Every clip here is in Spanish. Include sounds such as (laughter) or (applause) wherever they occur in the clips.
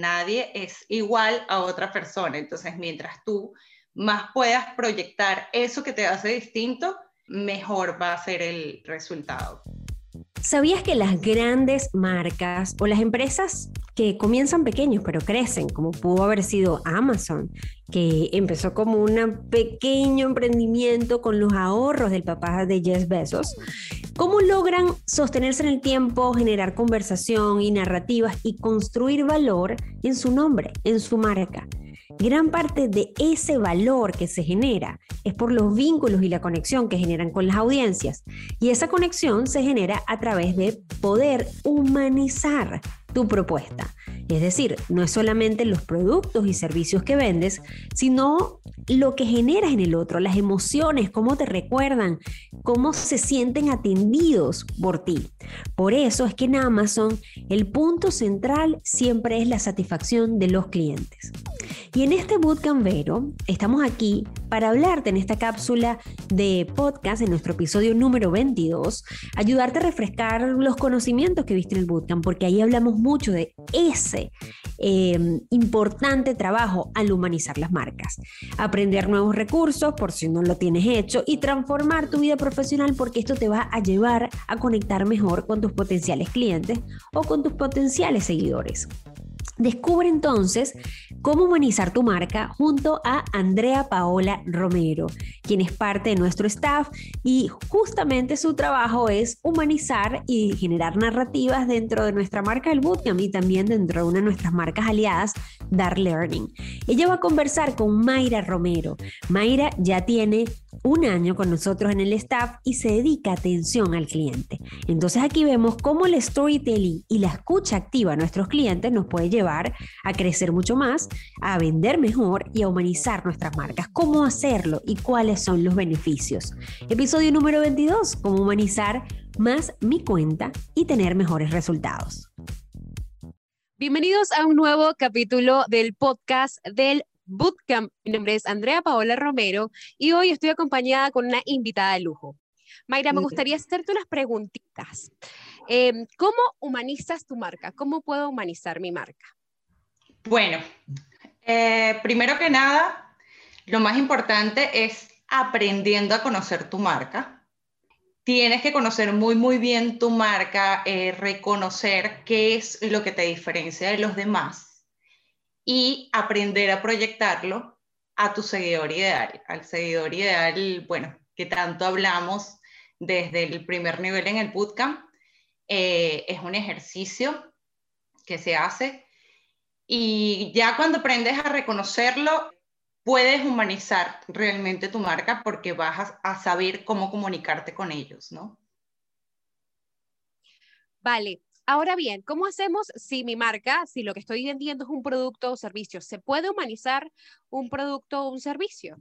nadie es igual a otra persona. Entonces, mientras tú más puedas proyectar eso que te hace distinto, mejor va a ser el resultado. ¿Sabías que las grandes marcas o las empresas que comienzan pequeños pero crecen, como pudo haber sido Amazon, que empezó como un pequeño emprendimiento con los ahorros del papá de Jeff Bezos, cómo logran sostenerse en el tiempo, generar conversación y narrativas y construir valor en su nombre, en su marca? Gran parte de ese valor que se genera es por los vínculos y la conexión que generan con las audiencias. Y esa conexión se genera a través de poder humanizar tu propuesta. Es decir, no es solamente los productos y servicios que vendes, sino lo que generas en el otro, las emociones, cómo te recuerdan, cómo se sienten atendidos por ti. Por eso es que en Amazon el punto central siempre es la satisfacción de los clientes. Y en este Bootcamp Vero estamos aquí para hablarte en esta cápsula de podcast, en nuestro episodio número 22, ayudarte a refrescar los conocimientos que viste en el Bootcamp, porque ahí hablamos mucho de ese em, importante trabajo al humanizar las marcas. Aprender nuevos recursos por si no lo tienes hecho y transformar tu vida profesional porque esto te va a llevar a conectar mejor con tus potenciales clientes o con tus potenciales seguidores. Descubre entonces cómo humanizar tu marca junto a Andrea Paola Romero, quien es parte de nuestro staff y justamente su trabajo es humanizar y generar narrativas dentro de nuestra marca del Bootcamp y también dentro de una de nuestras marcas aliadas, Dar Learning. Ella va a conversar con Mayra Romero. Mayra ya tiene un año con nosotros en el staff y se dedica atención al cliente. Entonces aquí vemos cómo el storytelling y la escucha activa a nuestros clientes nos puede llevar a crecer mucho más, a vender mejor y a humanizar nuestras marcas. ¿Cómo hacerlo y cuáles son los beneficios? Episodio número 22, cómo humanizar más mi cuenta y tener mejores resultados. Bienvenidos a un nuevo capítulo del podcast del Bootcamp. Mi nombre es Andrea Paola Romero y hoy estoy acompañada con una invitada de lujo. Mayra, me gustaría hacerte unas preguntitas. Em, ¿Cómo humanizas tu marca? ¿Cómo puedo humanizar mi marca? Bueno, eh, primero que nada, lo más importante es aprendiendo a conocer tu marca. Tienes que conocer muy, muy bien tu marca, eh, reconocer qué es lo que te diferencia de los demás y aprender a proyectarlo a tu seguidor ideal, al seguidor ideal, bueno, que tanto hablamos desde el primer nivel en el bootcamp. Eh, es un ejercicio que se hace y ya cuando aprendes a reconocerlo, puedes humanizar realmente tu marca porque vas a, a saber cómo comunicarte con ellos, ¿no? Vale, Ahora bien, ¿cómo hacemos si mi marca, si lo que estoy vendiendo es un producto o servicio? ¿Se puede humanizar un producto o un servicio?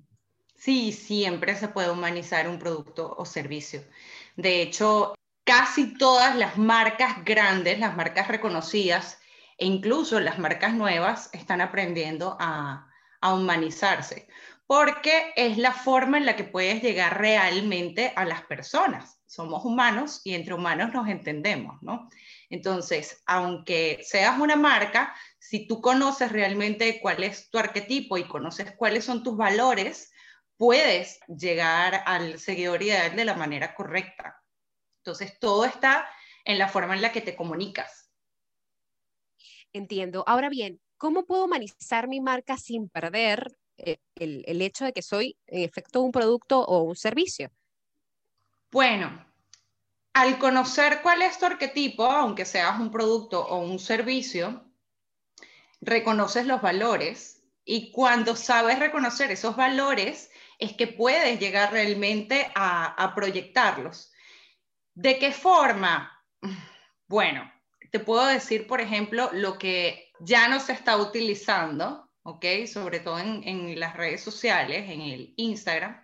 Sí, siempre se puede humanizar un producto o servicio. De hecho, casi todas las marcas grandes, las marcas reconocidas e incluso las marcas nuevas están aprendiendo a, a humanizarse, porque es la forma en la que puedes llegar realmente a las personas. Somos humanos y entre humanos nos entendemos, ¿no? Entonces, aunque seas una marca, si tú conoces realmente cuál es tu arquetipo y conoces cuáles son tus valores, puedes llegar al seguidor ideal de la manera correcta. Entonces, todo está en la forma en la que te comunicas. Entiendo. Ahora bien, ¿cómo puedo humanizar mi marca sin perder eh, el, el hecho de que soy, en efecto, un producto o un servicio? Bueno, al conocer cuál es tu arquetipo, aunque seas un producto o un servicio, reconoces los valores y cuando sabes reconocer esos valores es que puedes llegar realmente a, proyectarlos. ¿De qué forma? Bueno, te puedo decir, por ejemplo, lo que ya no se está utilizando, ¿ok? Sobre todo en, en las redes sociales, en el Instagram,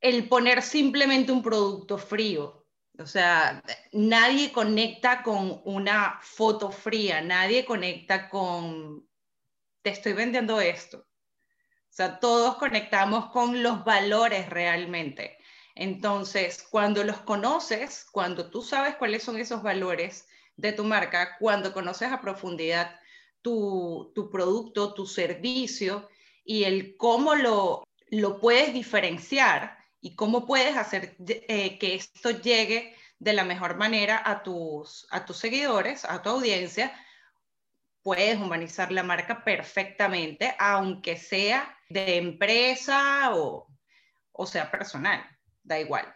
el poner simplemente un producto frío, o sea, nadie conecta con una foto fría, nadie conecta con, te estoy vendiendo esto. O sea, todos conectamos con los valores realmente. Entonces, cuando los conoces, cuando tú sabes cuáles son esos valores de tu marca, cuando conoces a profundidad tu, producto, tu servicio y el cómo lo, lo puedes diferenciar y cómo puedes hacer eh, que esto llegue de la mejor manera a tus, a tus seguidores, a tu audiencia, puedes humanizar la marca perfectamente, aunque sea de empresa o, o sea personal, da igual.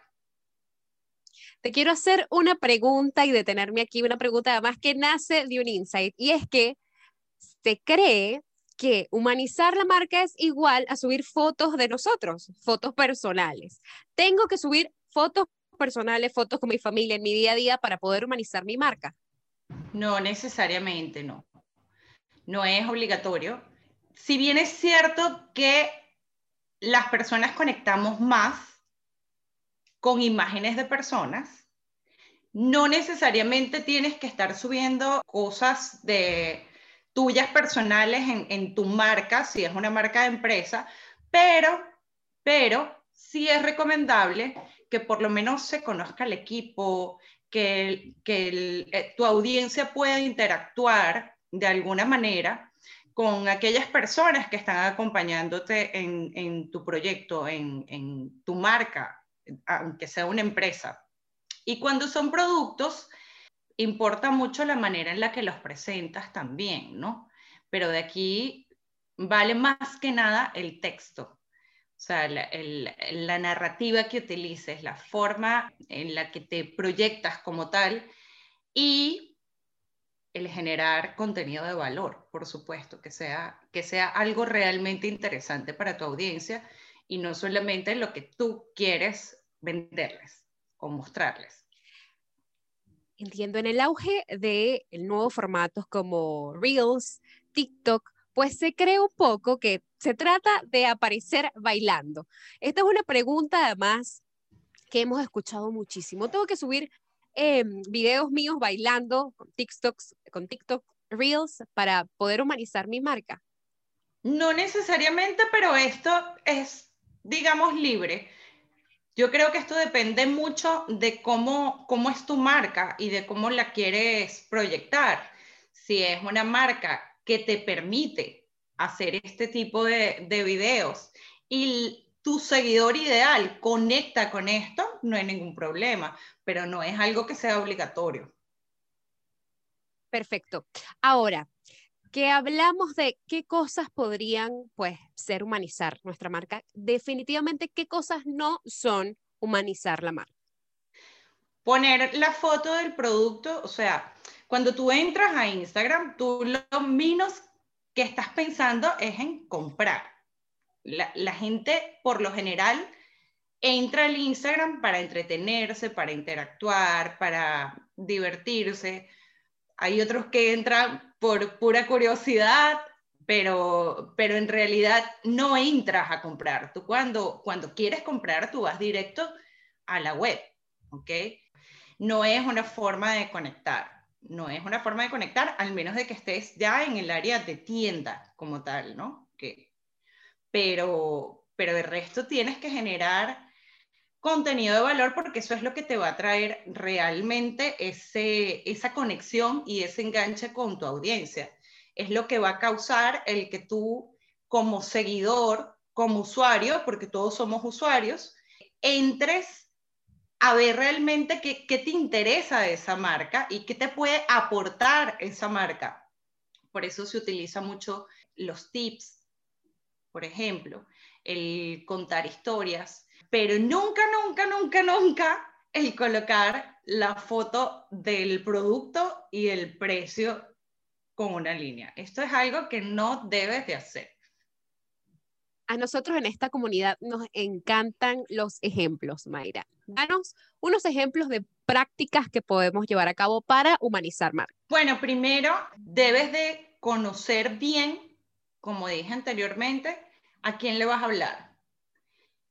Te quiero hacer una pregunta y detenerme aquí, una pregunta además que nace de un insight, y es que se cree que humanizar la marca es igual a subir fotos de nosotros, fotos personales. Tengo que subir fotos personales, fotos con mi familia en mi día a día para poder humanizar mi marca. No necesariamente, no. No es obligatorio. Si bien es cierto que las personas conectamos más con imágenes de personas, no necesariamente tienes que estar subiendo cosas de tuyas personales en, tu marca, si es una marca de empresa, pero, pero sí es recomendable que por lo menos se conozca el equipo, que, que eh, tu audiencia pueda interactuar de alguna manera con aquellas personas que están acompañándote en, tu proyecto, en, en tu marca, aunque sea una empresa. Y cuando son productos, importa mucho la manera en la que los presentas también, ¿no? Pero de aquí vale más que nada el texto. O sea, la, narrativa que utilices, la forma en la que te proyectas como tal y el generar contenido de valor, por supuesto, que sea, que sea algo realmente interesante para tu audiencia y no solamente lo que tú quieres venderles o mostrarles. Entiendo, en el auge de nuevos formatos como Reels, TikTok, pues se cree un poco que se trata de aparecer bailando. Esta es una pregunta además que hemos escuchado muchísimo. Tengo que subir em, videos míos bailando con TikToks, con TikTok Reels para poder humanizar mi marca. No necesariamente, pero esto es, digamos, libre. Yo creo que esto depende mucho de cómo, cómo es tu marca y de cómo la quieres proyectar. Si es una marca que te permite hacer este tipo de, de videos y tu seguidor ideal conecta con esto, no hay ningún problema, pero no es algo que sea obligatorio. Perfecto. Ahora, que hablamos de qué cosas podrían, pues, ser humanizar nuestra marca, definitivamente qué cosas no son humanizar la marca. Poner la foto del producto, o sea, cuando tú entras a Instagram, tú lo menos que estás pensando es en comprar. La, la gente, por lo general, entra al Instagram para entretenerse, para interactuar, para divertirse. Hay otros que entran por pura curiosidad, pero, pero en realidad no entras a comprar. Tú cuando, cuando quieres comprar, tú vas directo a la web, ¿ok? No es una forma de conectar, no es una forma de conectar, al menos de que estés ya en el área de tienda como tal, ¿no? Que, pero, pero de resto tienes que generar contenido de valor porque eso es lo que te va a traer realmente esa conexión y ese enganche con tu audiencia. Es lo que va a causar el que tú como seguidor, como usuario, porque todos somos usuarios, entres a ver realmente qué, qué te interesa de esa marca y qué te puede aportar esa marca. Por eso se utiliza mucho los tips, por ejemplo, el contar historias, pero nunca, nunca, nunca, nunca el colocar la foto del producto y el precio con una línea. Esto es algo que no debes de hacer. A nosotros en esta comunidad nos encantan los ejemplos, Mayra. Danos unos ejemplos de prácticas que podemos llevar a cabo para humanizar marca. Bueno, primero debes de conocer bien, como dije anteriormente, a quién le vas a hablar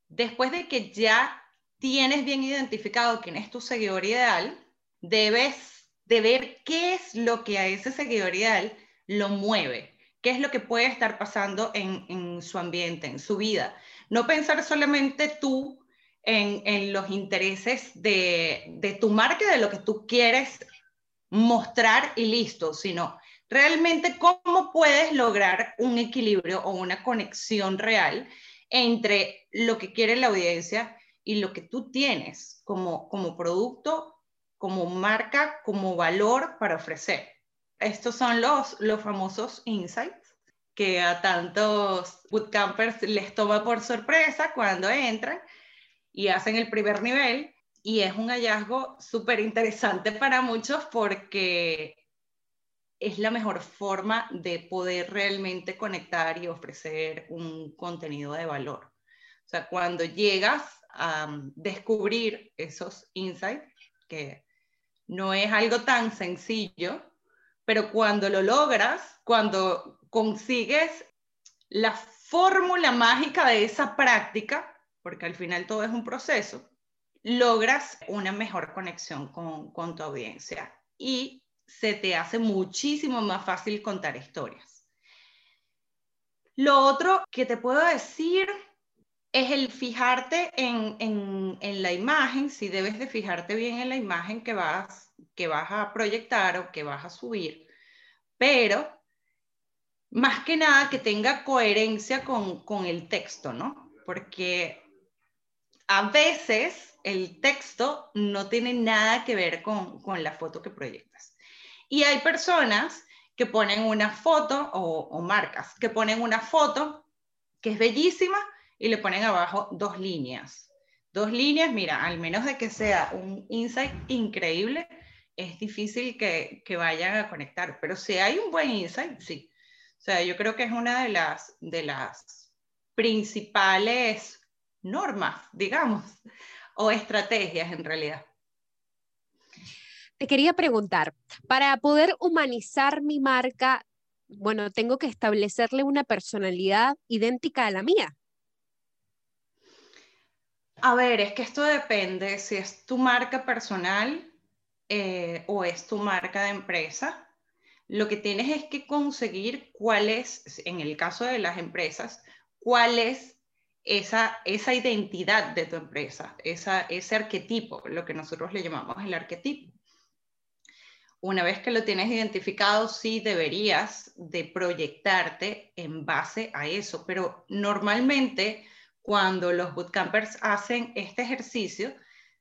después de que ya tienes bien identificado quién es tu seguidor ideal, debes de ver qué es lo que a ese seguidor ideal lo mueve, qué es lo que puede estar pasando en, su ambiente, en su vida. No pensar solamente tú en, los intereses de, de tu marca, de lo que tú quieres mostrar y listo, sino realmente cómo puedes lograr un equilibrio o una conexión real entre lo que quiere la audiencia y lo que tú tienes como, como producto, como marca, como valor para ofrecer. Estos son los, los famosos insights que a tantos bootcampers les toma por sorpresa cuando entran y hacen el primer nivel. Y es un hallazgo súper interesante para muchos porque es la mejor forma de poder realmente conectar y ofrecer un contenido de valor. O sea, cuando llegas a descubrir esos insights, que no es algo tan sencillo, pero cuando lo logras, cuando consigues la fórmula mágica de esa práctica, porque al final todo es un proceso, logras una mejor conexión con, con tu audiencia y se te hace muchísimo más fácil contar historias. Lo otro que te puedo decir es el fijarte en, en, la imagen, si debes de fijarte bien en la imagen que vas, que vas a proyectar o que vas a subir, pero más que nada que tenga coherencia con, con el texto, ¿no? Porque a veces el texto no tiene nada que ver con, con la foto que proyectas. Y hay personas que ponen una foto o, marcas que ponen una foto que es bellísima y le ponen abajo dos líneas. Dos líneas, mira, al menos de que sea un insight increíble, es difícil que, que vayan a conectar. Pero si hay un buen insight, sí. O sea, yo creo que es una de las, de las principales normas, digamos, o estrategias en realidad. Te quería preguntar, para poder humanizar mi marca, bueno, tengo que establecerle una personalidad idéntica a la mía. A ver, es que esto depende si es tu marca personal eh, o es tu marca de empresa. Lo que tienes es que conseguir cuál es, en el caso de las empresas, cuál es esa, esa identidad de tu empresa, esa, ese arquetipo, lo que nosotros le llamamos el arquetipo. Una vez que lo tienes identificado, sí deberías de proyectarte en base a eso, pero normalmente cuando los bootcampers hacen este ejercicio,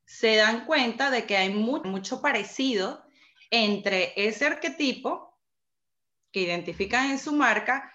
se dan cuenta de que hay mucho parecido entre ese arquetipo que identifican en su marca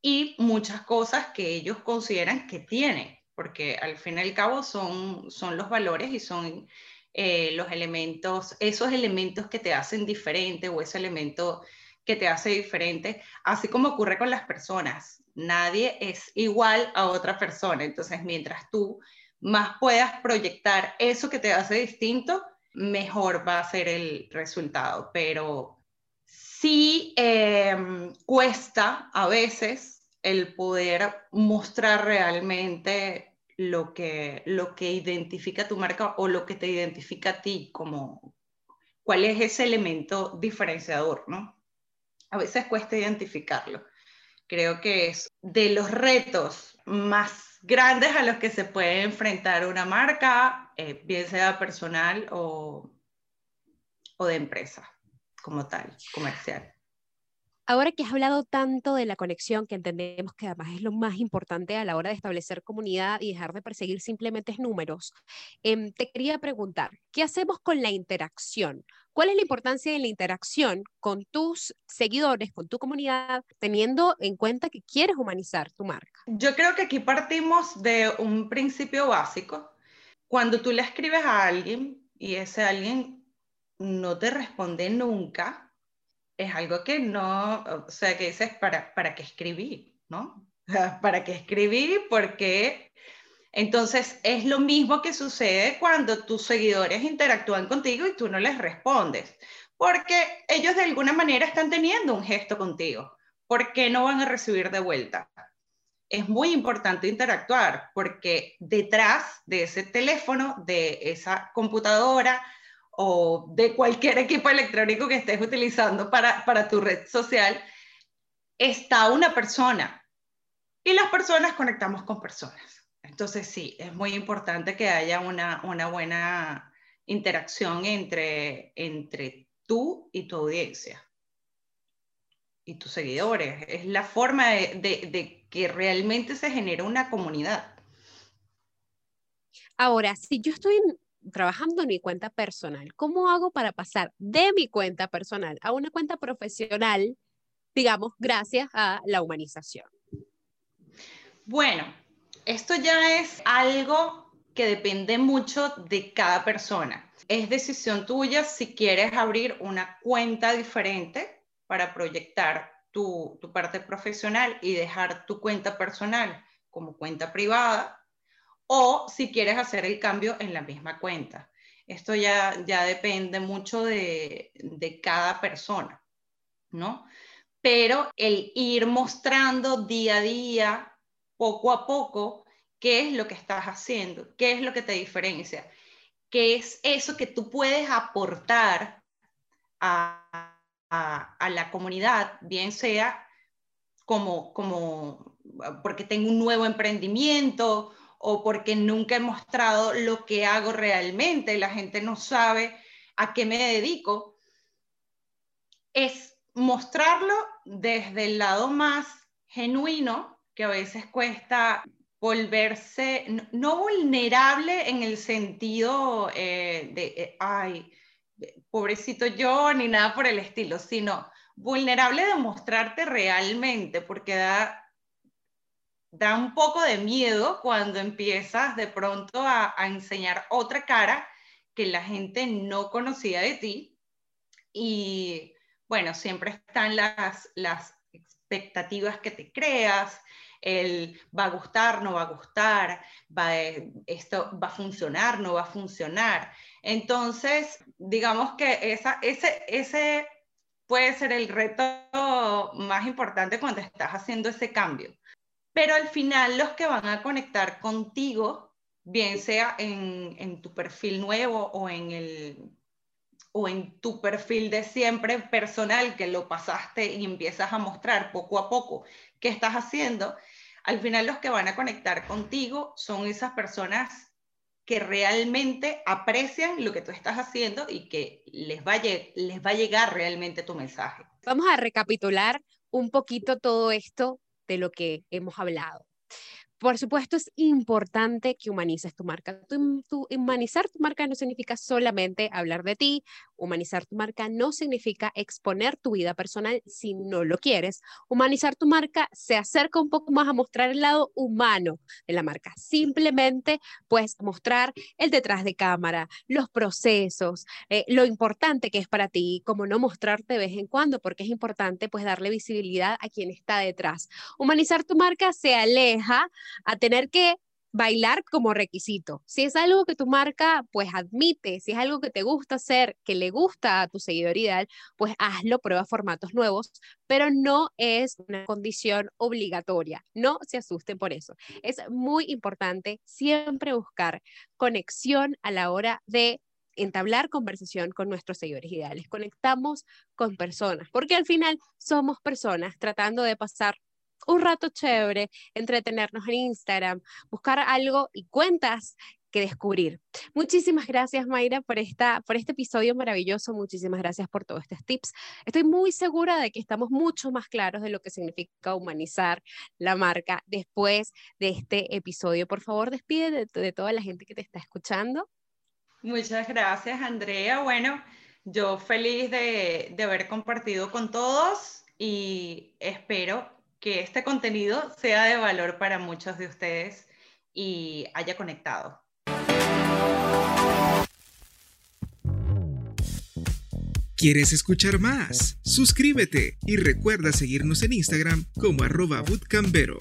y muchas cosas que ellos consideran que tienen, porque al fin y al cabo son, son los valores y son eh, los elementos, esos elementos que te hacen diferente o ese elemento que te hace diferente, así como ocurre con las personas. Nadie es igual a otra persona, entonces mientras tú más puedas proyectar eso que te hace distinto, mejor va a ser el resultado. Pero sí em, cuesta a veces el poder mostrar realmente lo que, lo que identifica tu marca o lo que te identifica a ti como cuál es ese elemento diferenciador, ¿no? A veces cuesta identificarlo. Creo que es de los retos más grandes a los que se puede enfrentar una marca, eh, bien sea personal o, o de empresa como tal, comercial. Ahora que has hablado tanto de la conexión, que entendemos que además es lo más importante a la hora de establecer comunidad y dejar de perseguir simplemente números, em, te quería preguntar, ¿qué hacemos con la interacción? ¿Cuál es la importancia de la interacción con tus seguidores, con tu comunidad, teniendo en cuenta que quieres humanizar tu marca? Yo creo que aquí partimos de un principio básico. Cuando tú le escribes a alguien y ese alguien no te responde nunca, es algo que no, o sea, que dices, ¿para, para qué escribí? ¿No? (laughs) ¿Para qué escribí? Porque entonces es lo mismo que sucede cuando tus seguidores interactúan contigo y tú no les respondes, porque ellos de alguna manera están teniendo un gesto contigo. ¿Por qué no van a recibir de vuelta? Es muy importante interactuar porque detrás de ese teléfono, de esa computadora, o de cualquier equipo electrónico que estés utilizando para, para tu red social, está una persona. Y las personas conectamos con personas. Entonces sí, es muy importante que haya una, una buena interacción entre, entre tú y tu audiencia. y tus seguidores. Es la forma de, de que realmente se genera una comunidad. Ahora, si yo estoy trabajando en mi cuenta personal, ¿cómo hago para pasar de mi cuenta personal a una cuenta profesional, digamos, gracias a la humanización? Bueno, esto ya es algo que depende mucho de cada persona. Es decisión tuya si quieres abrir una cuenta diferente para proyectar tu, tu parte profesional y dejar tu cuenta personal como cuenta privada o si quieres hacer el cambio en la misma cuenta. Esto ya, ya depende mucho de, de cada persona, ¿no? Pero el ir mostrando día a día, poco a poco, qué es lo que estás haciendo, qué es lo que te diferencia, qué es eso que tú puedes aportar a, a, la comunidad, bien sea como, como porque tengo un nuevo emprendimiento o porque nunca he mostrado lo que hago realmente, la gente no sabe a qué me dedico, es mostrarlo desde el lado más genuino, que a veces cuesta volverse, no, vulnerable en el sentido eh, de, eh, ay, pobrecito yo, ni nada por el estilo, sino vulnerable de mostrarte realmente, porque da da un poco de miedo cuando empiezas de pronto a, enseñar otra cara que la gente no conocía de ti. Y bueno, siempre están las, las expectativas que te creas, el va a gustar, no va a gustar, va, esto va a funcionar, no va a funcionar. Entonces, digamos que esa, ese, ese puede ser el reto más importante cuando estás haciendo ese cambio pero al final los que van a conectar contigo, bien sea en, tu perfil nuevo o en, el, o en tu perfil de siempre personal que lo pasaste y empiezas a mostrar poco a poco qué estás haciendo, al final los que van a conectar contigo son esas personas que realmente aprecian lo que tú estás haciendo y que les va les va a llegar realmente tu mensaje. Vamos a recapitular un poquito todo esto de lo que hemos hablado. Por supuesto, es importante que humanices tu marca. humanizar tu marca no significa solamente hablar de ti, humanizar tu marca no significa exponer tu vida personal si no lo quieres. Humanizar tu marca se acerca un poco más a mostrar el lado humano de la marca. Simplemente, pues, mostrar el detrás de cámara, los procesos, eh, lo importante que es para ti, como no mostrarte de vez en cuando, porque es importante, pues, darle visibilidad a quien está detrás. Humanizar tu marca se aleja a tener que bailar como requisito. Si es algo que tu marca pues admite, si es algo que te gusta hacer, que le gusta a tu seguidor ideal, pues hazlo, prueba formatos nuevos, pero no es una condición obligatoria. No se asusten por eso. Es muy importante siempre buscar conexión a la hora de entablar conversación con nuestros seguidores ideales. Conectamos con personas, porque al final somos personas tratando de pasar un rato chévere, entretenernos en Instagram, buscar algo y cuentas que descubrir. Muchísimas gracias, Mayra, por, esta, por este episodio maravilloso. Muchísimas gracias por todos estos tips. Estoy muy segura de que estamos mucho más claros de lo que significa humanizar la marca después de este episodio. Por favor, despide de, toda la gente que te está escuchando. Muchas gracias, Andrea. Bueno, yo feliz de, de haber compartido con todos y espero que este contenido sea de valor para muchos de ustedes y haya conectado. ¿Quieres escuchar más? Suscríbete y recuerda seguirnos en Instagram como arroba bootcambero.